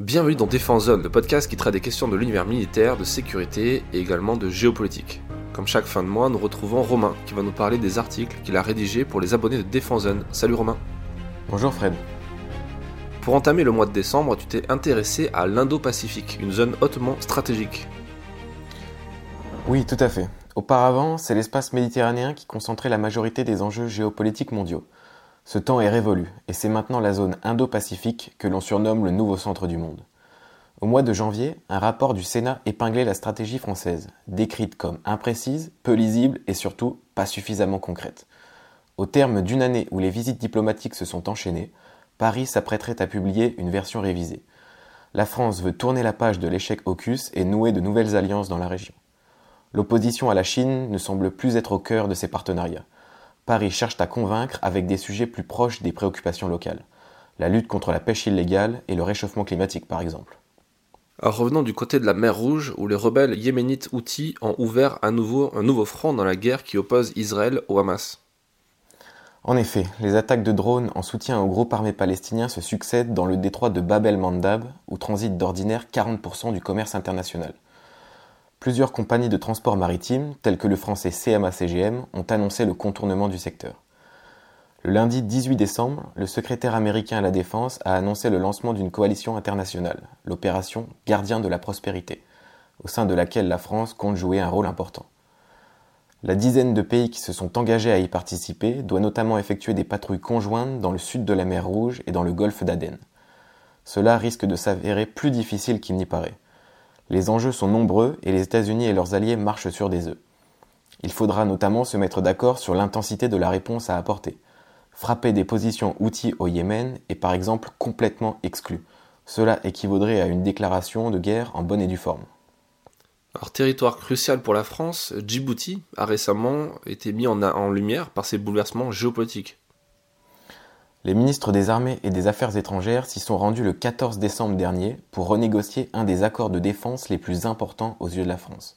Bienvenue dans Défense Zone, le podcast qui traite des questions de l'univers militaire, de sécurité et également de géopolitique. Comme chaque fin de mois, nous retrouvons Romain qui va nous parler des articles qu'il a rédigés pour les abonnés de Défense Zone. Salut Romain. Bonjour Fred. Pour entamer le mois de décembre, tu t'es intéressé à l'Indo-Pacifique, une zone hautement stratégique. Oui, tout à fait. Auparavant, c'est l'espace méditerranéen qui concentrait la majorité des enjeux géopolitiques mondiaux. Ce temps est révolu, et c'est maintenant la zone Indo-Pacifique que l'on surnomme le nouveau centre du monde. Au mois de janvier, un rapport du Sénat épinglait la stratégie française, décrite comme imprécise, peu lisible et surtout pas suffisamment concrète. Au terme d'une année où les visites diplomatiques se sont enchaînées, Paris s'apprêterait à publier une version révisée. La France veut tourner la page de l'échec AUKUS et nouer de nouvelles alliances dans la région. L'opposition à la Chine ne semble plus être au cœur de ces partenariats. Paris cherche à convaincre avec des sujets plus proches des préoccupations locales. La lutte contre la pêche illégale et le réchauffement climatique, par exemple. Alors revenons du côté de la mer Rouge, où les rebelles yéménites Houthis ont ouvert à nouveau un nouveau front dans la guerre qui oppose Israël au Hamas. En effet, les attaques de drones en soutien au groupe armé palestinien se succèdent dans le détroit de Bab el-Mandab, où transite d'ordinaire 40% du commerce international. Plusieurs compagnies de transport maritime, telles que le français CMA-CGM, ont annoncé le contournement du secteur. Le lundi 18 décembre, le secrétaire américain à la Défense a annoncé le lancement d'une coalition internationale, l'opération Gardien de la Prospérité, au sein de laquelle la France compte jouer un rôle important. La dizaine de pays qui se sont engagés à y participer doit notamment effectuer des patrouilles conjointes dans le sud de la mer Rouge et dans le golfe d'Aden. Cela risque de s'avérer plus difficile qu'il n'y paraît. Les enjeux sont nombreux et les États-Unis et leurs alliés marchent sur des œufs. Il faudra notamment se mettre d'accord sur l'intensité de la réponse à apporter. Frapper des positions outils au Yémen est par exemple complètement exclu. Cela équivaudrait à une déclaration de guerre en bonne et due forme. Alors, territoire crucial pour la France, Djibouti a récemment été mis en, lumière par ses bouleversements géopolitiques. Les ministres des Armées et des Affaires étrangères s'y sont rendus le 14 décembre dernier pour renégocier un des accords de défense les plus importants aux yeux de la France.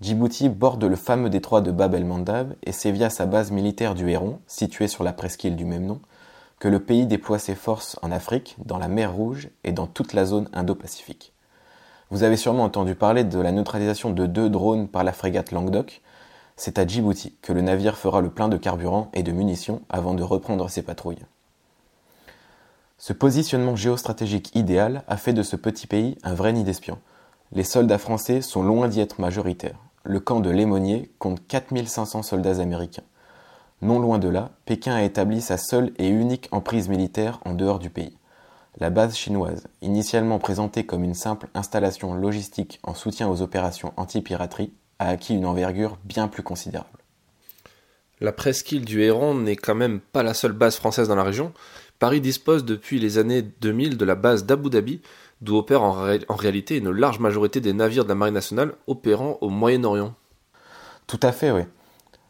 Djibouti borde le fameux détroit de Bab el-Mandab et c'est via sa base militaire du Héron, située sur la presqu'île du même nom, que le pays déploie ses forces en Afrique, dans la mer Rouge et dans toute la zone Indo-Pacifique. Vous avez sûrement entendu parler de la neutralisation de deux drones par la frégate Languedoc. C'est à Djibouti que le navire fera le plein de carburant et de munitions avant de reprendre ses patrouilles. Ce positionnement géostratégique idéal a fait de ce petit pays un vrai nid d'espions. Les soldats français sont loin d'y être majoritaires. Le camp de Lémonier compte 4500 soldats américains. Non loin de là, Pékin a établi sa seule et unique emprise militaire en dehors du pays. La base chinoise, initialement présentée comme une simple installation logistique en soutien aux opérations anti-piraterie, a acquis une envergure bien plus considérable. La presqu'île du Héron n'est quand même pas la seule base française dans la région. Paris dispose depuis les années 2000 de la base d'Abu Dhabi, d'où opère en, réalité une large majorité des navires de la Marine nationale opérant au Moyen-Orient. Tout à fait, oui.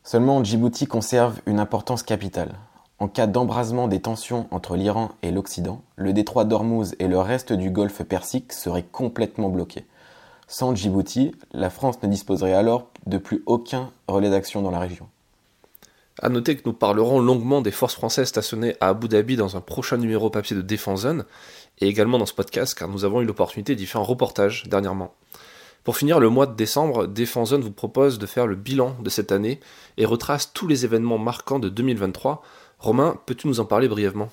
Seulement Djibouti conserve une importance capitale. En cas d'embrasement des tensions entre l'Iran et l'Occident, le détroit d'Ormuz et le reste du golfe Persique seraient complètement bloqués. Sans Djibouti, la France ne disposerait alors de plus aucun relais d'action dans la région. A noter que nous parlerons longuement des forces françaises stationnées à Abu Dhabi dans un prochain numéro papier de Défense Zone, et également dans ce podcast car nous avons eu l'opportunité d'y faire un reportage dernièrement. Pour finir le mois de décembre, Défense Zone vous propose de faire le bilan de cette année et retrace tous les événements marquants de 2023. Romain, peux-tu nous en parler brièvement?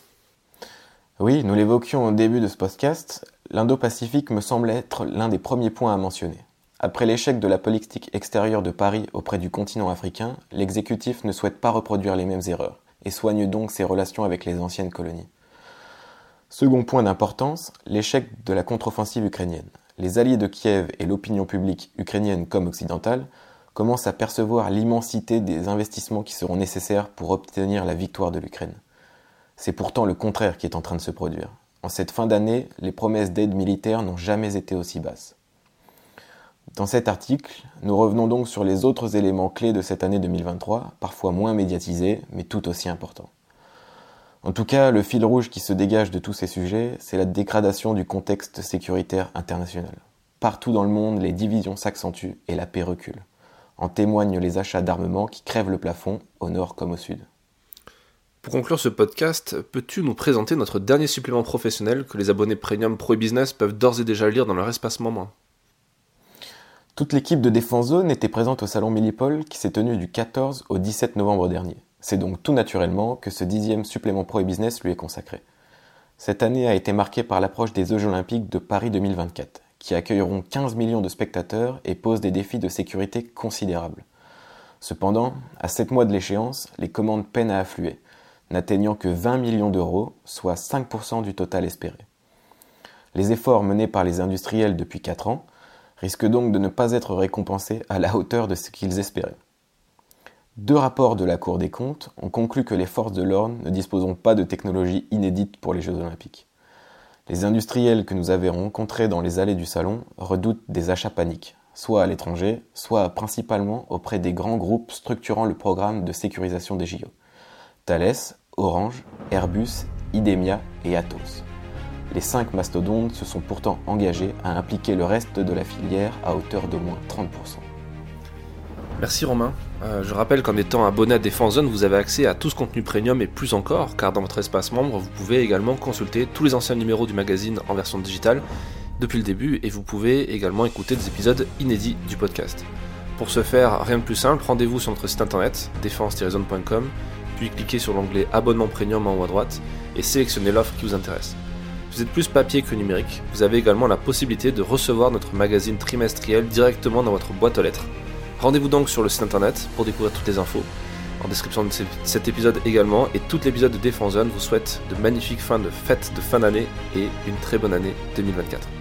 Oui, nous l'évoquions au début de ce podcast, l'Indo-Pacifique me semble être l'un des premiers points à mentionner. Après l'échec de la politique extérieure de Paris auprès du continent africain, l'exécutif ne souhaite pas reproduire les mêmes erreurs et soigne donc ses relations avec les anciennes colonies. Second point d'importance, l'échec de la contre-offensive ukrainienne. Les alliés de Kiev et l'opinion publique ukrainienne comme occidentale commencent à percevoir l'immensité des investissements qui seront nécessaires pour obtenir la victoire de l'Ukraine. C'est pourtant le contraire qui est en train de se produire. En cette fin d'année, les promesses d'aide militaire n'ont jamais été aussi basses. Dans cet article, nous revenons donc sur les autres éléments clés de cette année 2023, parfois moins médiatisés, mais tout aussi importants. En tout cas, le fil rouge qui se dégage de tous ces sujets, c'est la dégradation du contexte sécuritaire international. Partout dans le monde, les divisions s'accentuent et la paix recule. En témoignent les achats d'armements qui crèvent le plafond, au nord comme au sud. Pour conclure ce podcast, peux-tu nous présenter notre dernier supplément professionnel que les abonnés Premium Pro Business peuvent d'ores et déjà lire dans leur espace membre Toute l'équipe de Défense Zone était présente au salon Millipol qui s'est tenu du 14 au 17 novembre dernier. C'est donc tout naturellement que ce dixième supplément Pro Business lui est consacré. Cette année a été marquée par l'approche des Jeux Olympiques de Paris 2024, qui accueilleront 15 millions de spectateurs et posent des défis de sécurité considérables. Cependant, à 7 mois de l'échéance, les commandes peinent à affluer, n'atteignant que 20 millions d'euros, soit 5% du total espéré. Les efforts menés par les industriels depuis 4 ans risquent donc de ne pas être récompensés à la hauteur de ce qu'ils espéraient. Deux rapports de la Cour des comptes ont conclu que les forces de l'ordre ne disposeront pas de technologies inédites pour les Jeux olympiques. Les industriels que nous avions rencontrés dans les allées du salon redoutent des achats paniques, soit à l'étranger, soit principalement auprès des grands groupes structurant le programme de sécurisation des JO. Thales, Orange, Airbus, Idemia et Atos. Les cinq mastodontes se sont pourtant engagés à impliquer le reste de la filière à hauteur d'au moins 30%. Merci Romain. Euh, je rappelle qu'en étant abonné à Défense Zone, vous avez accès à tout ce contenu premium et plus encore, car dans votre espace membre, vous pouvez également consulter tous les anciens numéros du magazine en version digitale depuis le début et vous pouvez également écouter des épisodes inédits du podcast. Pour ce faire, rien de plus simple, rendez-vous sur notre site internet défense-zone.com, puis cliquez sur l'onglet abonnement premium en haut à droite et sélectionnez l'offre qui vous intéresse. Vous êtes plus papier que numérique, vous avez également la possibilité de recevoir notre magazine trimestriel directement dans votre boîte aux lettres. Rendez-vous donc sur le site internet pour découvrir toutes les infos. En description de cet épisode également, et tout l'épisode de Défense Zone vous souhaite de magnifiques fins de fêtes de fin d'année et une très bonne année 2024.